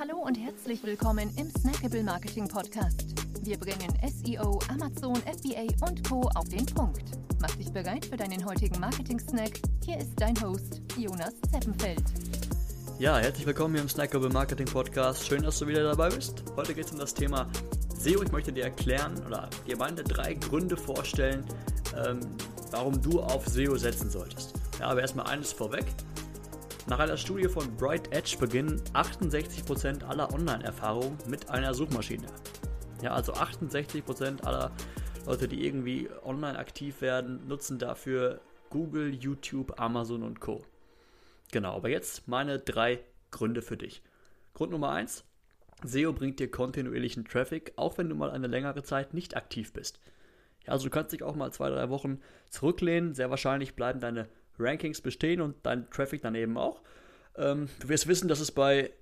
Hallo und herzlich willkommen im Snackable Marketing Podcast. Wir bringen SEO, Amazon, FBA und Co. auf den Punkt. Mach dich bereit für deinen heutigen Marketing-Snack. Hier ist dein Host, Jonas Zeppenfeld. Ja, herzlich willkommen hier im Snackable Marketing Podcast. Schön, dass du wieder dabei bist. Heute geht es um das Thema SEO. Ich möchte dir erklären oder dir meine drei Gründe vorstellen, ähm, warum du auf SEO setzen solltest. Ja, aber erstmal eines vorweg. Nach einer Studie von Bright Edge beginnen 68% aller Online-Erfahrungen mit einer Suchmaschine. Ja, also 68% aller Leute, die irgendwie online aktiv werden, nutzen dafür Google, YouTube, Amazon und Co. Genau, aber jetzt meine drei Gründe für dich. Grund Nummer 1. SEO bringt dir kontinuierlichen Traffic, auch wenn du mal eine längere Zeit nicht aktiv bist. Ja, also du kannst dich auch mal zwei, drei Wochen zurücklehnen. Sehr wahrscheinlich bleiben deine Rankings bestehen und dein Traffic dann eben auch. Ähm, du wirst wissen, dass es bei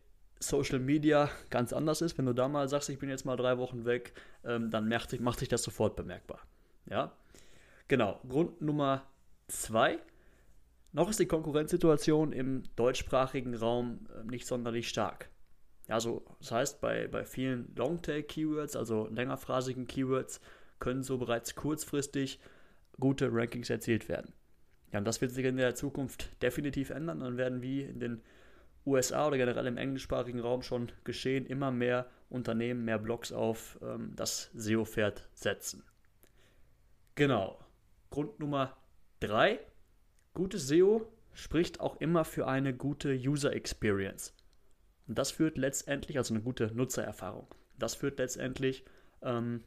Social Media ganz anders ist. Wenn du da mal sagst, ich bin jetzt mal drei Wochen weg, ähm, dann macht sich, macht sich das sofort bemerkbar. Ja, genau. Grund Nummer zwei. Noch ist die Konkurrenzsituation im deutschsprachigen Raum äh, nicht sonderlich stark. Also das heißt, bei, bei vielen Longtail-Keywords, also längerphrasigen Keywords, können so bereits kurzfristig gute Rankings erzielt werden. Ja, und das wird sich in der Zukunft definitiv ändern. Dann werden wie in den USA oder generell im englischsprachigen Raum schon geschehen, immer mehr Unternehmen, mehr Blogs auf ähm, das SEO-Pferd setzen. Genau. Grund Nummer drei. Gutes SEO spricht auch immer für eine gute User Experience. Und das führt letztendlich, also eine gute Nutzererfahrung. Das führt letztendlich ähm,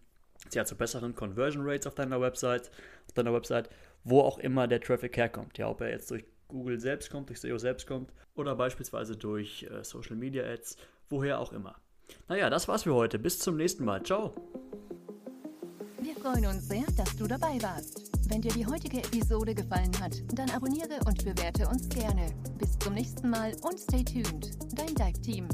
ja, zu besseren Conversion Rates auf deiner Website, auf deiner Website wo auch immer der Traffic herkommt. Ja, ob er jetzt durch Google selbst kommt, durch SEO selbst kommt oder beispielsweise durch äh, Social Media Ads, woher auch immer. Naja, das war's für heute. Bis zum nächsten Mal. Ciao. Wir freuen uns sehr, dass du dabei warst. Wenn dir die heutige Episode gefallen hat, dann abonniere und bewerte uns gerne. Bis zum nächsten Mal und stay tuned. Dein Dive Team.